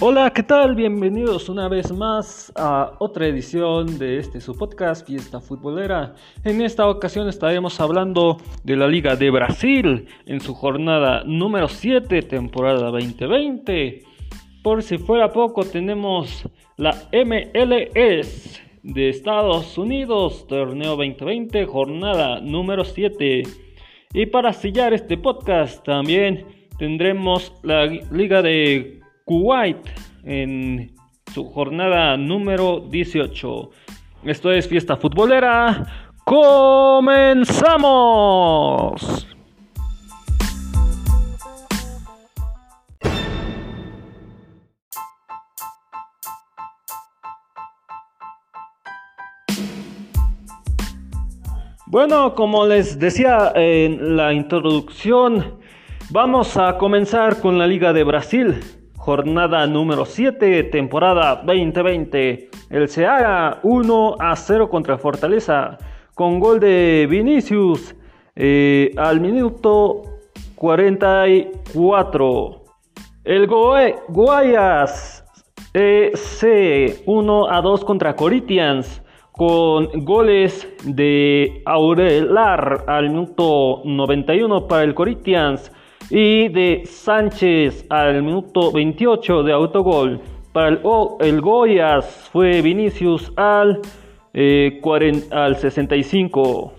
Hola, ¿qué tal? Bienvenidos una vez más a otra edición de este su podcast Fiesta Futbolera. En esta ocasión estaremos hablando de la Liga de Brasil en su jornada número 7, temporada 2020. Por si fuera poco, tenemos la MLS de Estados Unidos, torneo 2020, jornada número 7. Y para sellar este podcast también tendremos la Liga de Kuwait en su jornada número 18. Esto es Fiesta Futbolera. ¡Comenzamos! Bueno, como les decía en la introducción, vamos a comenzar con la Liga de Brasil jornada número 7, temporada 2020. El Seara 1 a 0 contra Fortaleza, con gol de Vinicius eh, al minuto 44. El Guayas C 1 a 2 contra Corinthians, con goles de Aurelar al minuto 91 para el Corinthians y de Sánchez al minuto 28 de autogol. Para el, el Goyas fue Vinicius al, eh, al 65.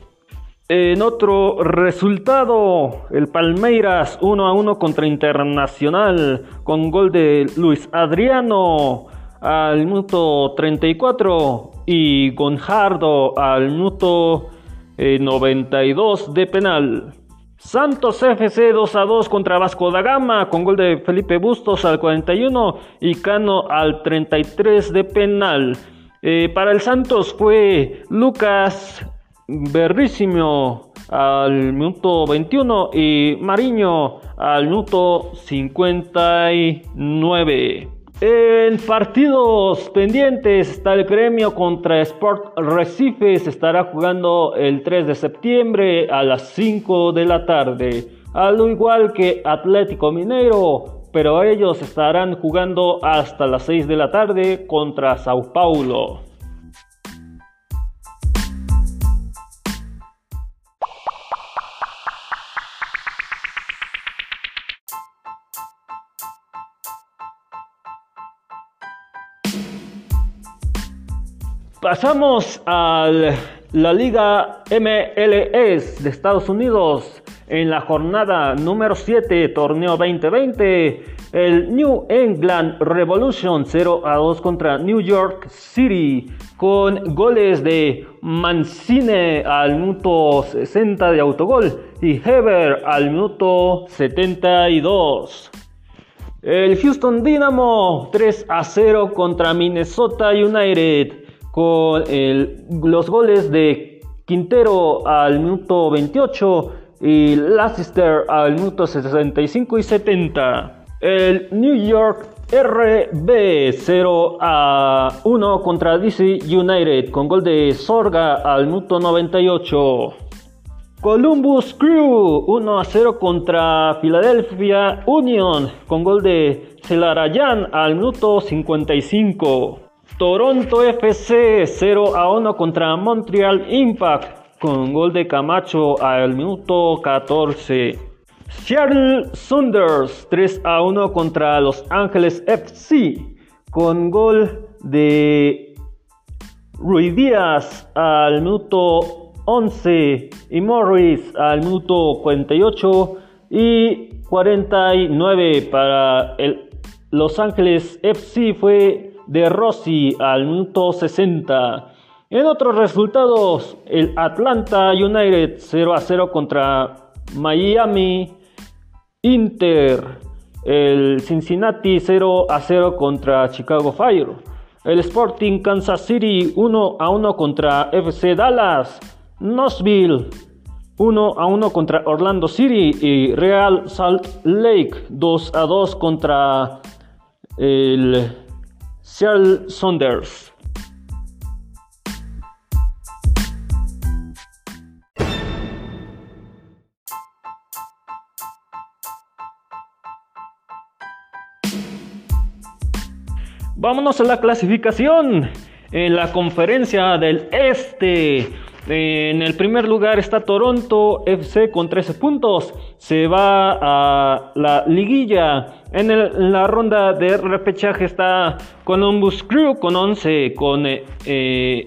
En otro resultado, el Palmeiras 1 a 1 contra Internacional con gol de Luis Adriano al minuto 34 y Gonjardo al minuto 92 eh, de penal. Santos FC 2 a 2 contra Vasco da Gama con gol de Felipe Bustos al 41 y Cano al 33 de penal. Eh, para el Santos fue Lucas Berrísimo al minuto 21 y Mariño al minuto 59. En partidos pendientes está el gremio contra Sport Recife. Se estará jugando el 3 de septiembre a las 5 de la tarde. Al igual que Atlético Mineiro, pero ellos estarán jugando hasta las 6 de la tarde contra Sao Paulo. Pasamos a la Liga MLS de Estados Unidos en la jornada número 7, torneo 2020. El New England Revolution 0 a 2 contra New York City con goles de Mancine al minuto 60 de autogol y Heber al minuto 72. El Houston Dynamo 3 a 0 contra Minnesota United con los goles de Quintero al minuto 28 y Leicester al minuto 65 y 70. El New York RB 0 a 1 contra DC United con gol de Sorga al minuto 98. Columbus Crew 1 a 0 contra Philadelphia Union con gol de Celarayan al minuto 55. Toronto FC 0 a 1 contra Montreal Impact con gol de Camacho al minuto 14. Seattle Saunders 3 a 1 contra Los Ángeles FC con gol de Rui Díaz al minuto 11 y Morris al minuto 48 y 49 para el Los Ángeles FC fue de Rossi al minuto 60. En otros resultados, el Atlanta United 0 a 0 contra Miami Inter. El Cincinnati 0 a 0 contra Chicago Fire. El Sporting Kansas City 1 a 1 contra FC Dallas. Knoxville 1 a 1 contra Orlando City y Real Salt Lake 2 a 2 contra el Seattle Saunders. Vámonos a la clasificación. En la conferencia del Este. En el primer lugar está Toronto FC con 13 puntos. Se va a la liguilla. En, la ronda de repechaje está Columbus Crew con 11. Con 10 eh,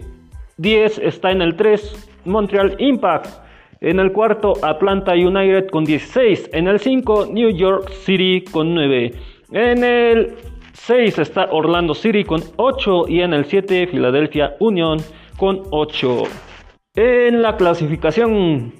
está en el 3 Montreal Impact. En el cuarto Atlanta United con 16. En el 5 New York City con 9. En el 6 está Orlando City con 8 y en el 7 Philadelphia Union con 8. En la clasificación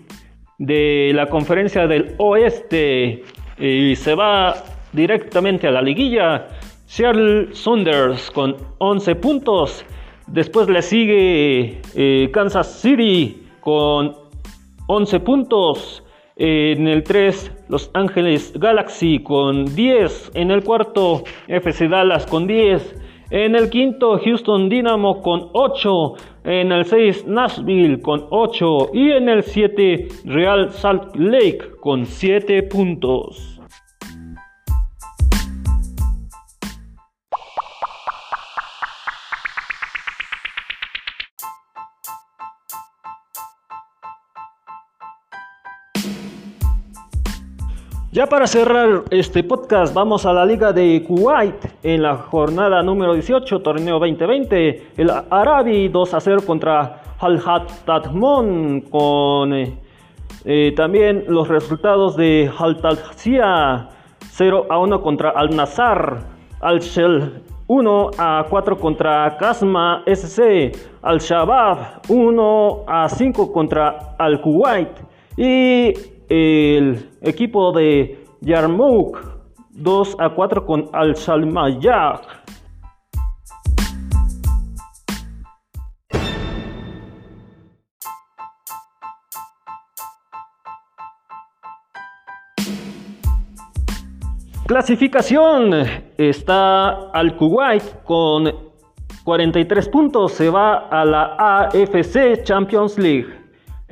de la conferencia del oeste y se va directamente a la liguilla. Seattle Saunders con 11 puntos. Después le sigue eh, Kansas City con 11 puntos. En el 3, Los Ángeles Galaxy con 10. En el cuarto, FC Dallas con 10. En el quinto, Houston Dynamo con 8. En el 6, Nashville con 8. Y en el 7, Real Salt Lake con 7 puntos. Ya para cerrar este podcast, vamos a la Liga de Kuwait en la jornada número 18, torneo 2020. El Arabi 2 a 0 contra Al Tatmon, con eh, eh, también los resultados de Al 0 a 1 contra Al Nazar, Al Shell 1 a 4 contra Kasma SC, Al Shabab 1 a 5 contra Al Kuwait. Y el equipo de Yarmouk 2 a 4 con Al Salmayak. Clasificación. Está al Kuwait con 43 puntos. Se va a la AFC Champions League.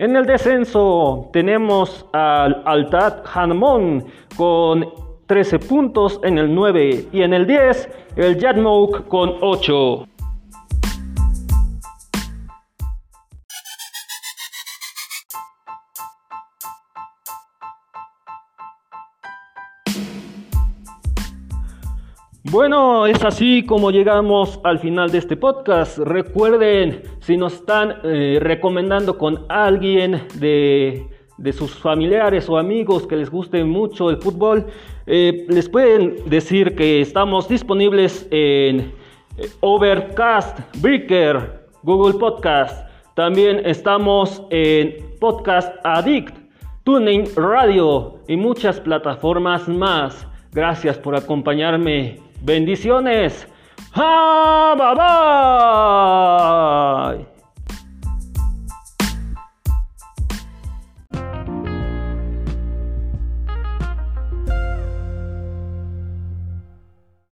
En el descenso tenemos al Altad Hanmon con 13 puntos en el 9 y en el 10 el Yadmouk con 8. Bueno, es así como llegamos al final de este podcast. Recuerden, si nos están eh, recomendando con alguien de, sus familiares o amigos que les guste mucho el fútbol, eh, les pueden decir que estamos disponibles en eh, Overcast, Breaker, Google Podcast. También estamos en Podcast Addict, Tuning Radio y muchas plataformas más. Gracias por acompañarme Bendiciones. ¡Ah, bye! bye!